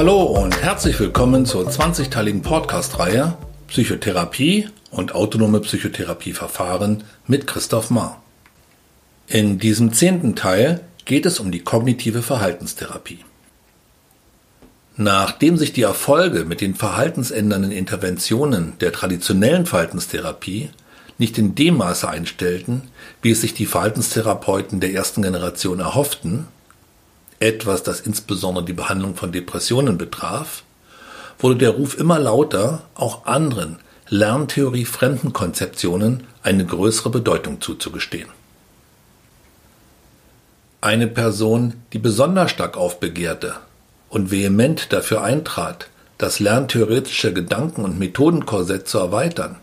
Hallo und herzlich willkommen zur 20-teiligen Podcast-Reihe Psychotherapie und autonome Psychotherapieverfahren mit Christoph Mahr. In diesem zehnten Teil geht es um die kognitive Verhaltenstherapie. Nachdem sich die Erfolge mit den verhaltensändernden Interventionen der traditionellen Verhaltenstherapie nicht in dem Maße einstellten, wie es sich die Verhaltenstherapeuten der ersten Generation erhofften, etwas, das insbesondere die Behandlung von Depressionen betraf, wurde der Ruf immer lauter, auch anderen Lerntheorie fremden Konzeptionen eine größere Bedeutung zuzugestehen. Eine Person, die besonders stark aufbegehrte und vehement dafür eintrat, das lerntheoretische Gedanken- und Methodenkorsett zu erweitern,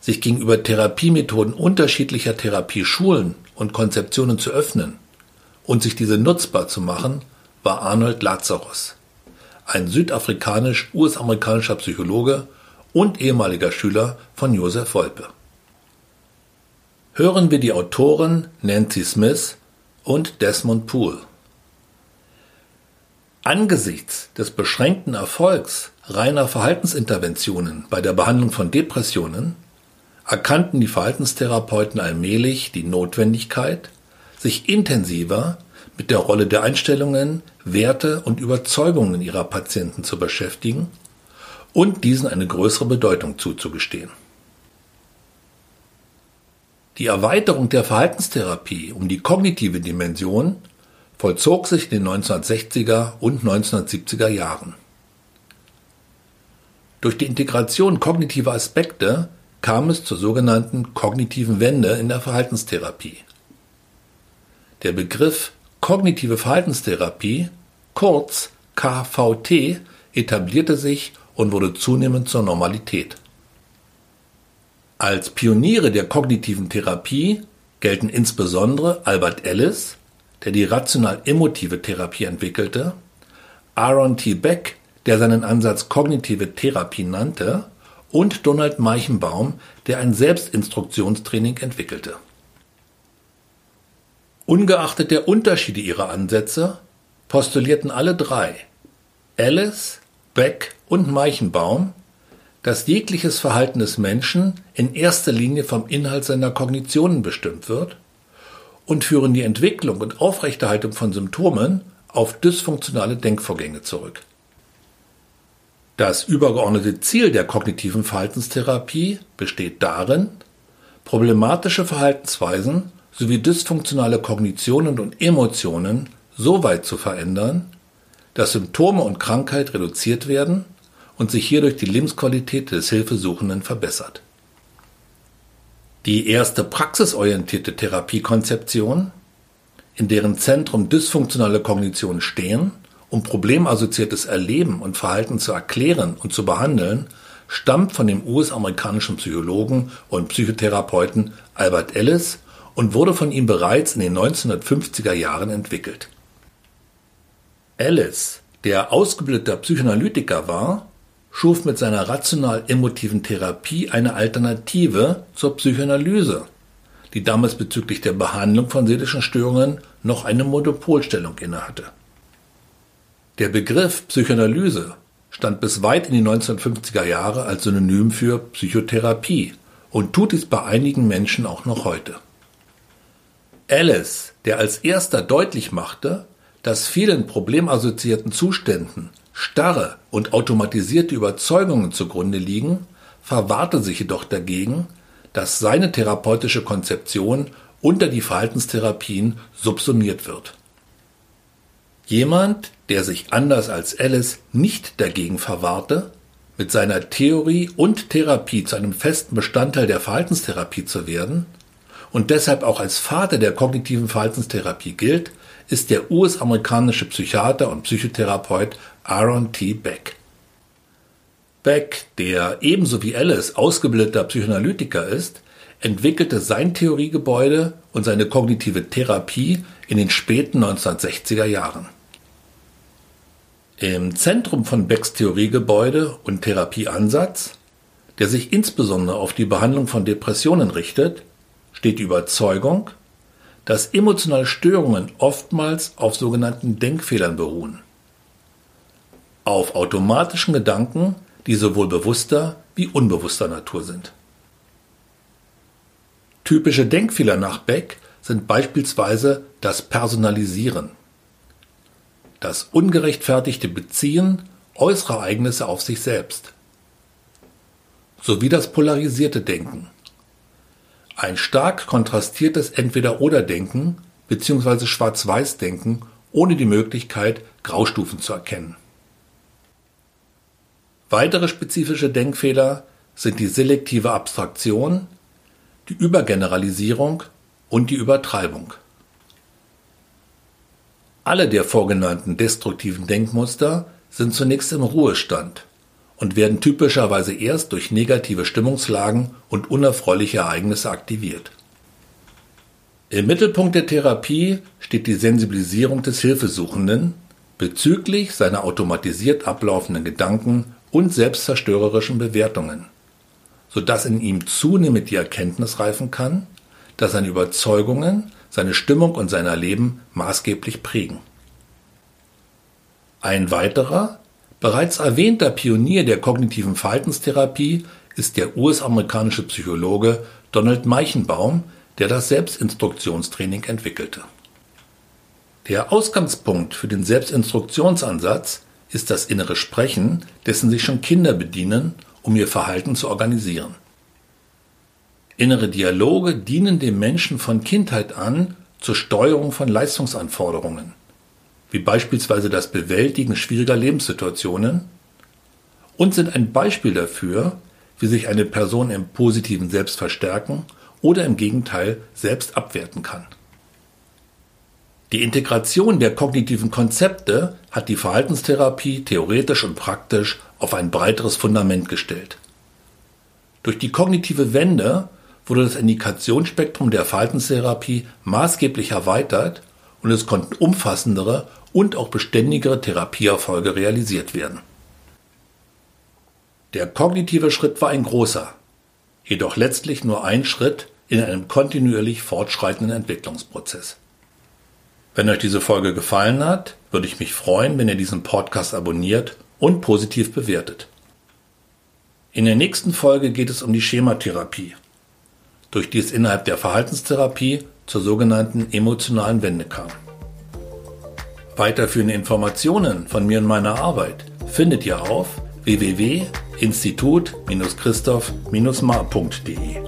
sich gegenüber Therapiemethoden unterschiedlicher Therapieschulen und Konzeptionen zu öffnen und sich diese nutzbar zu machen, war Arnold Lazarus, ein südafrikanisch-US-amerikanischer Psychologe und ehemaliger Schüler von Joseph Wolpe. Hören wir die Autoren Nancy Smith und Desmond Poole. Angesichts des beschränkten Erfolgs reiner Verhaltensinterventionen bei der Behandlung von Depressionen erkannten die Verhaltenstherapeuten allmählich die Notwendigkeit, sich intensiver mit der Rolle der Einstellungen, Werte und Überzeugungen ihrer Patienten zu beschäftigen und diesen eine größere Bedeutung zuzugestehen. Die Erweiterung der Verhaltenstherapie um die kognitive Dimension vollzog sich in den 1960er und 1970er Jahren. Durch die Integration kognitiver Aspekte kam es zur sogenannten kognitiven Wende in der Verhaltenstherapie. Der Begriff kognitive Verhaltenstherapie, kurz KVT, etablierte sich und wurde zunehmend zur Normalität. Als Pioniere der kognitiven Therapie gelten insbesondere Albert Ellis, der die rational-emotive Therapie entwickelte, Aaron T. Beck, der seinen Ansatz kognitive Therapie nannte, und Donald Meichenbaum, der ein Selbstinstruktionstraining entwickelte. Ungeachtet der Unterschiede ihrer Ansätze postulierten alle drei, Alice, Beck und Meichenbaum, dass jegliches Verhalten des Menschen in erster Linie vom Inhalt seiner Kognitionen bestimmt wird und führen die Entwicklung und Aufrechterhaltung von Symptomen auf dysfunktionale Denkvorgänge zurück. Das übergeordnete Ziel der kognitiven Verhaltenstherapie besteht darin, problematische Verhaltensweisen sowie dysfunktionale Kognitionen und Emotionen so weit zu verändern, dass Symptome und Krankheit reduziert werden und sich hierdurch die Lebensqualität des Hilfesuchenden verbessert. Die erste praxisorientierte Therapiekonzeption, in deren Zentrum dysfunktionale Kognitionen stehen um problemassoziiertes Erleben und Verhalten zu erklären und zu behandeln, stammt von dem US-amerikanischen Psychologen und Psychotherapeuten Albert Ellis und wurde von ihm bereits in den 1950er Jahren entwickelt. Ellis, der ausgebildeter Psychoanalytiker war, schuf mit seiner rational-emotiven Therapie eine Alternative zur Psychoanalyse, die damals bezüglich der Behandlung von seelischen Störungen noch eine Monopolstellung innehatte. Der Begriff Psychoanalyse stand bis weit in die 1950er Jahre als Synonym für Psychotherapie und tut dies bei einigen Menschen auch noch heute. Alice, der als erster deutlich machte, dass vielen problemassoziierten Zuständen starre und automatisierte Überzeugungen zugrunde liegen, verwahrte sich jedoch dagegen, dass seine therapeutische Konzeption unter die Verhaltenstherapien subsumiert wird. Jemand, der sich anders als Alice nicht dagegen verwahrte, mit seiner Theorie und Therapie zu einem festen Bestandteil der Verhaltenstherapie zu werden und deshalb auch als Vater der kognitiven Verhaltenstherapie gilt, ist der US-amerikanische Psychiater und Psychotherapeut Aaron T. Beck. Beck, der ebenso wie Alice ausgebildeter Psychoanalytiker ist, entwickelte sein Theoriegebäude und seine kognitive Therapie in den späten 1960er Jahren. Im Zentrum von Becks Theoriegebäude und Therapieansatz, der sich insbesondere auf die Behandlung von Depressionen richtet, steht die Überzeugung, dass emotionale Störungen oftmals auf sogenannten Denkfehlern beruhen. auf automatischen Gedanken, die sowohl bewusster wie unbewusster Natur sind. Typische Denkfehler nach Beck sind beispielsweise das Personalisieren, das ungerechtfertigte Beziehen äußerer Ereignisse auf sich selbst, sowie das polarisierte Denken. Ein stark kontrastiertes Entweder-Oder-Denken bzw. Schwarz-Weiß-Denken ohne die Möglichkeit, Graustufen zu erkennen. Weitere spezifische Denkfehler sind die selektive Abstraktion, die Übergeneralisierung und die Übertreibung. Alle der vorgenannten destruktiven Denkmuster sind zunächst im Ruhestand und werden typischerweise erst durch negative Stimmungslagen und unerfreuliche Ereignisse aktiviert. Im Mittelpunkt der Therapie steht die Sensibilisierung des Hilfesuchenden bezüglich seiner automatisiert ablaufenden Gedanken und selbstzerstörerischen Bewertungen, sodass in ihm zunehmend die Erkenntnis reifen kann, dass seine Überzeugungen seine Stimmung und sein Erleben maßgeblich prägen. Ein weiterer, bereits erwähnter Pionier der kognitiven Verhaltenstherapie ist der US-amerikanische Psychologe Donald Meichenbaum, der das Selbstinstruktionstraining entwickelte. Der Ausgangspunkt für den Selbstinstruktionsansatz ist das innere Sprechen, dessen sich schon Kinder bedienen, um ihr Verhalten zu organisieren. Innere Dialoge dienen dem Menschen von Kindheit an zur Steuerung von Leistungsanforderungen, wie beispielsweise das Bewältigen schwieriger Lebenssituationen, und sind ein Beispiel dafür, wie sich eine Person im positiven Selbst verstärken oder im Gegenteil selbst abwerten kann. Die Integration der kognitiven Konzepte hat die Verhaltenstherapie theoretisch und praktisch auf ein breiteres Fundament gestellt. Durch die kognitive Wende wurde das Indikationsspektrum der Verhaltenstherapie maßgeblich erweitert und es konnten umfassendere und auch beständigere Therapieerfolge realisiert werden. Der kognitive Schritt war ein großer, jedoch letztlich nur ein Schritt in einem kontinuierlich fortschreitenden Entwicklungsprozess. Wenn euch diese Folge gefallen hat, würde ich mich freuen, wenn ihr diesen Podcast abonniert und positiv bewertet. In der nächsten Folge geht es um die Schematherapie, durch die es innerhalb der Verhaltenstherapie zur sogenannten emotionalen Wende kam. Weiterführende Informationen von mir und meiner Arbeit findet ihr auf www.institut-christoph-mar.de.